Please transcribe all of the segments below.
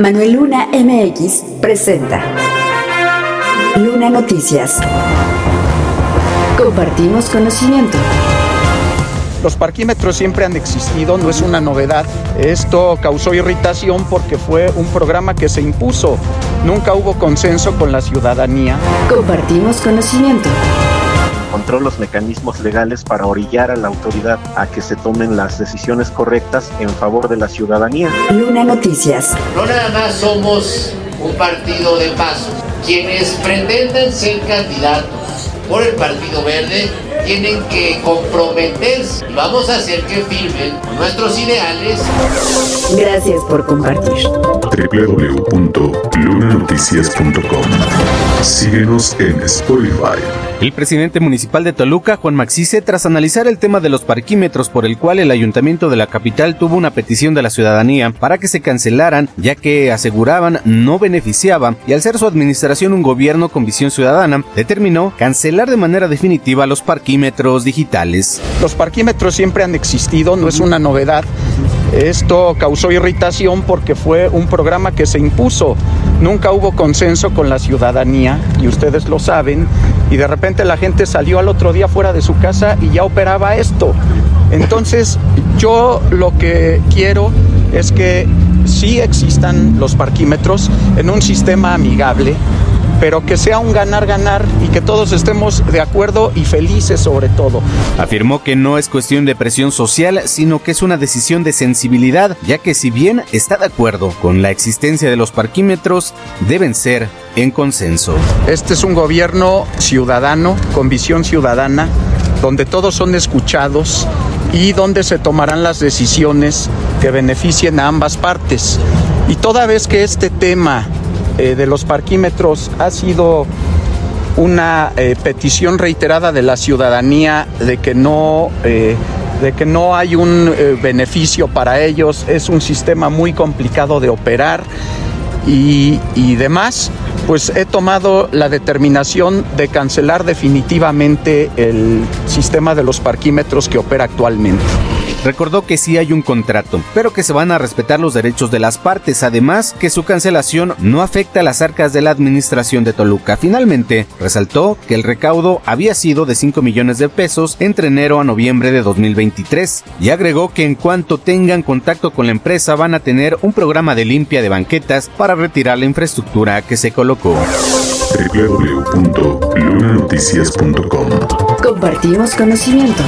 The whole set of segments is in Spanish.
Manuel Luna MX presenta Luna Noticias. Compartimos conocimiento. Los parquímetros siempre han existido, no es una novedad. Esto causó irritación porque fue un programa que se impuso. Nunca hubo consenso con la ciudadanía. Compartimos conocimiento encontró los mecanismos legales para orillar a la autoridad a que se tomen las decisiones correctas en favor de la ciudadanía. Luna Noticias. No nada más somos un partido de paso. Quienes pretendan ser candidatos por el Partido Verde tienen que comprometerse. Vamos a hacer que firmen nuestros ideales. Gracias por compartir. www.lunanoticias.com Síguenos en Spotify. El presidente municipal de Toluca, Juan Maxice, tras analizar el tema de los parquímetros por el cual el ayuntamiento de la capital tuvo una petición de la ciudadanía para que se cancelaran, ya que aseguraban no beneficiaba y al ser su administración un gobierno con visión ciudadana, determinó cancelar de manera definitiva los parquímetros digitales. Los parquímetros siempre han existido, no es una novedad. Esto causó irritación porque fue un programa que se impuso. Nunca hubo consenso con la ciudadanía y ustedes lo saben. Y de repente la gente salió al otro día fuera de su casa y ya operaba esto. Entonces yo lo que quiero es que sí existan los parquímetros en un sistema amigable pero que sea un ganar-ganar y que todos estemos de acuerdo y felices sobre todo. Afirmó que no es cuestión de presión social, sino que es una decisión de sensibilidad, ya que si bien está de acuerdo con la existencia de los parquímetros, deben ser en consenso. Este es un gobierno ciudadano, con visión ciudadana, donde todos son escuchados y donde se tomarán las decisiones que beneficien a ambas partes. Y toda vez que este tema eh, de los parquímetros ha sido una eh, petición reiterada de la ciudadanía de que no, eh, de que no hay un beneficio para ellos. Es un sistema muy complicado de operar y, y demás. Pues he tomado la determinación de cancelar definitivamente el sistema de los parquímetros que opera actualmente. Recordó que sí hay un contrato, pero que se van a respetar los derechos de las partes, además que su cancelación no afecta a las arcas de la administración de Toluca. Finalmente, resaltó que el recaudo había sido de 5 millones de pesos entre enero a noviembre de 2023 y agregó que en cuanto tengan contacto con la empresa van a tener un programa de limpia de banquetas para retirar la infraestructura que se colocó. www.lunanoticias.com Compartimos conocimiento.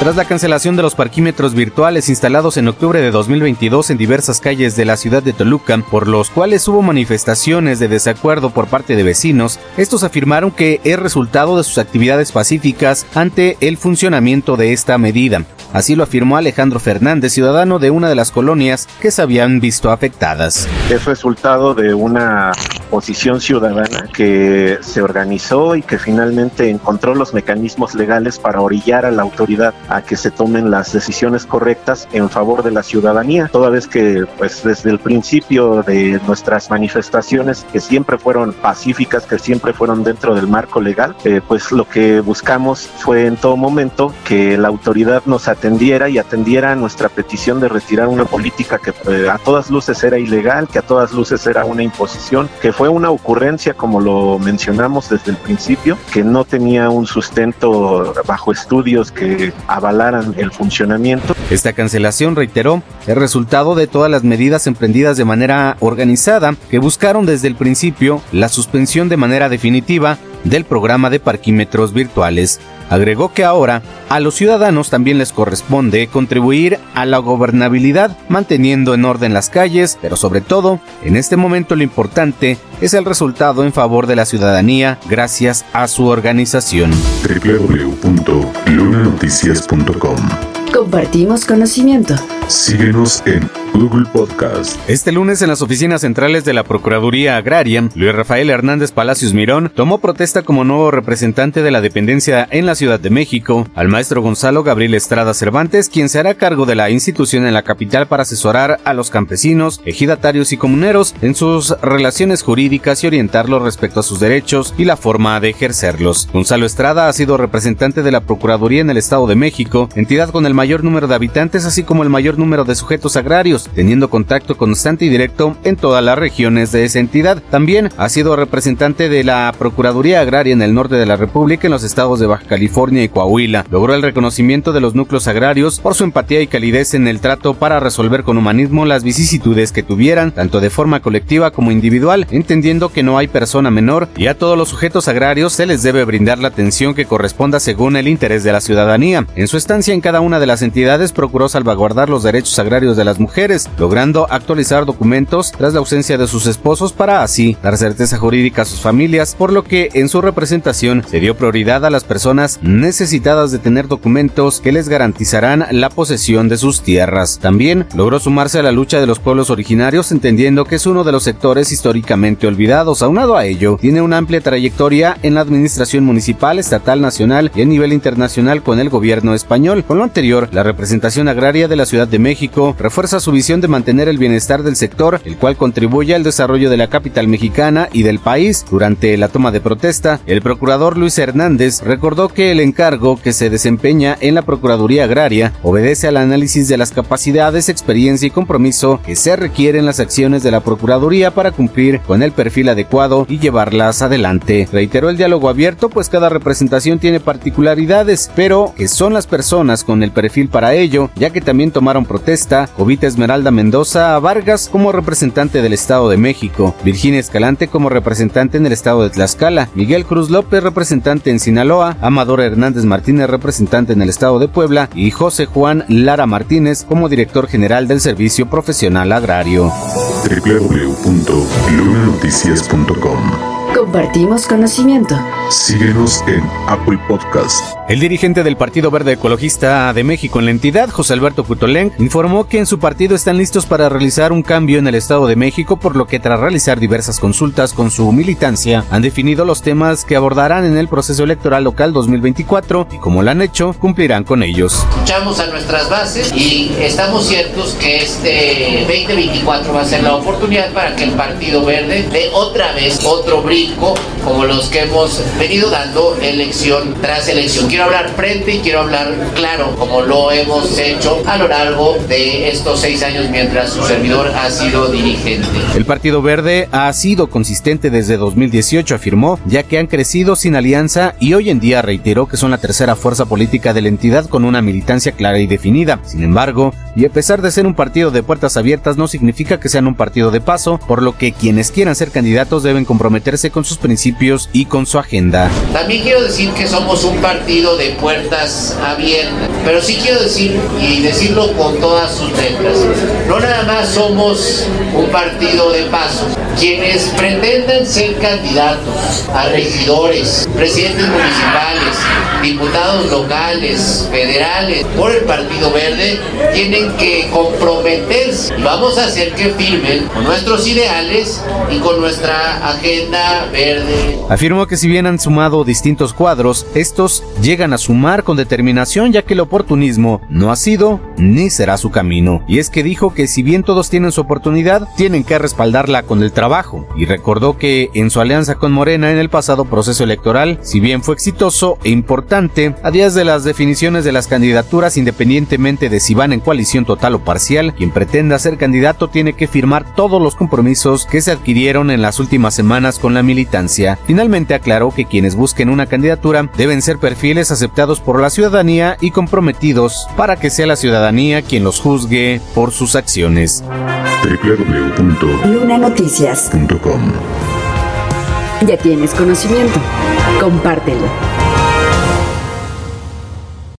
Tras la cancelación de los parquímetros virtuales instalados en octubre de 2022 en diversas calles de la ciudad de Toluca, por los cuales hubo manifestaciones de desacuerdo por parte de vecinos, estos afirmaron que es resultado de sus actividades pacíficas ante el funcionamiento de esta medida. Así lo afirmó Alejandro Fernández, ciudadano de una de las colonias que se habían visto afectadas. Es resultado de una posición ciudadana que se organizó y que finalmente encontró los mecanismos legales para orillar a la autoridad a que se tomen las decisiones correctas en favor de la ciudadanía, toda vez que pues desde el principio de nuestras manifestaciones que siempre fueron pacíficas, que siempre fueron dentro del marco legal, eh, pues lo que buscamos fue en todo momento que la autoridad nos atendiera y atendiera nuestra petición de retirar una política que eh, a todas luces era ilegal, que a todas luces era una imposición, que fue una ocurrencia, como lo mencionamos desde el principio, que no tenía un sustento bajo estudios que avalaran el funcionamiento. Esta cancelación, reiteró, es resultado de todas las medidas emprendidas de manera organizada que buscaron desde el principio la suspensión de manera definitiva del programa de parquímetros virtuales. Agregó que ahora a los ciudadanos también les corresponde contribuir a la gobernabilidad manteniendo en orden las calles, pero sobre todo, en este momento lo importante es el resultado en favor de la ciudadanía gracias a su organización. www.lunanoticias.com Compartimos conocimiento. Síguenos en Google Podcast. Este lunes en las oficinas centrales de la Procuraduría Agraria, Luis Rafael Hernández Palacios Mirón tomó protesta como nuevo representante de la dependencia en la Ciudad de México al maestro Gonzalo Gabriel Estrada Cervantes, quien se hará cargo de la institución en la capital para asesorar a los campesinos, ejidatarios y comuneros en sus relaciones jurídicas y orientarlos respecto a sus derechos y la forma de ejercerlos. Gonzalo Estrada ha sido representante de la Procuraduría en el Estado de México, entidad con el mayor número de habitantes así como el mayor número de sujetos agrarios teniendo contacto constante y directo en todas las regiones de esa entidad. También ha sido representante de la Procuraduría Agraria en el norte de la República en los estados de Baja California y Coahuila. Logró el reconocimiento de los núcleos agrarios por su empatía y calidez en el trato para resolver con humanismo las vicisitudes que tuvieran, tanto de forma colectiva como individual, entendiendo que no hay persona menor y a todos los sujetos agrarios se les debe brindar la atención que corresponda según el interés de la ciudadanía. En su estancia en cada una de las entidades procuró salvaguardar los derechos agrarios de las mujeres, logrando actualizar documentos tras la ausencia de sus esposos para así dar certeza jurídica a sus familias, por lo que en su representación se dio prioridad a las personas necesitadas de tener documentos que les garantizarán la posesión de sus tierras. También logró sumarse a la lucha de los pueblos originarios entendiendo que es uno de los sectores históricamente olvidados. Aunado a ello, tiene una amplia trayectoria en la administración municipal, estatal, nacional y a nivel internacional con el gobierno español. Con lo anterior, la representación agraria de la Ciudad de México refuerza su visión de mantener el bienestar del sector, el cual contribuye al desarrollo de la capital mexicana y del país. Durante la toma de protesta, el procurador Luis Hernández recordó que el encargo que se desempeña en la Procuraduría Agraria obedece al análisis de las capacidades, experiencia y compromiso que se requieren las acciones de la Procuraduría para cumplir con el perfil adecuado y llevarlas adelante. Reiteró el diálogo abierto, pues cada representación tiene particularidades, pero que son las personas con el perfil para ello, ya que también tomaron protesta Jovita Esmeralda Mendoza Vargas como representante del Estado de México, Virginia Escalante como representante en el Estado de Tlaxcala, Miguel Cruz López representante en Sinaloa, Amador Hernández Martínez representante en el Estado de Puebla y José Juan Lara Martínez como director general del Servicio Profesional Agrario. www.lunanoticias.com Compartimos conocimiento. Síguenos en Apple Podcast. El dirigente del Partido Verde Ecologista de México en la entidad, José Alberto Putolén, informó que en su partido están listos para realizar un cambio en el Estado de México, por lo que tras realizar diversas consultas con su militancia, han definido los temas que abordarán en el proceso electoral local 2024 y como lo han hecho, cumplirán con ellos. Escuchamos a nuestras bases y estamos ciertos que este 2024 va a ser la oportunidad para que el Partido Verde dé otra vez otro brinco como los que hemos venido dando elección tras elección. Quiero hablar frente y quiero hablar claro, como lo hemos hecho a lo largo de estos seis años mientras su servidor ha sido dirigente. El Partido Verde ha sido consistente desde 2018, afirmó, ya que han crecido sin alianza y hoy en día reiteró que son la tercera fuerza política de la entidad con una militancia clara y definida. Sin embargo, y a pesar de ser un partido de puertas abiertas, no significa que sean un partido de paso, por lo que quienes quieran ser candidatos deben comprometerse con sus principios y con su agenda. También quiero decir que somos un partido de puertas abiertas, pero sí quiero decir y decirlo con todas sus letras. No nada más somos un partido de paso. Quienes pretendan ser candidatos a regidores, presidentes municipales, diputados locales, federales, por el Partido Verde, tienen que comprometerse y vamos a hacer que firmen con nuestros ideales y con nuestra agenda verde. Afirmó que si bien han sumado distintos cuadros, estos llegan a sumar con determinación ya que el oportunismo no ha sido ni será su camino. Y es que dijo que si bien todos tienen su oportunidad, tienen que respaldarla con el trabajo. Y recordó que en su alianza con Morena en el pasado proceso electoral, si bien fue exitoso e importante, a días de las definiciones de las candidaturas, independientemente de si van en coalición total o parcial, quien pretenda ser candidato tiene que firmar todos los compromisos que se adquirieron en las últimas semanas con la militancia. Finalmente aclaró que quienes busquen una candidatura deben ser perfiles aceptados por la ciudadanía y comprometidos para que sea la ciudadanía quien los juzgue por sus acciones. Lunanoticias. www.lunanoticias.com Ya tienes conocimiento. Compártelo.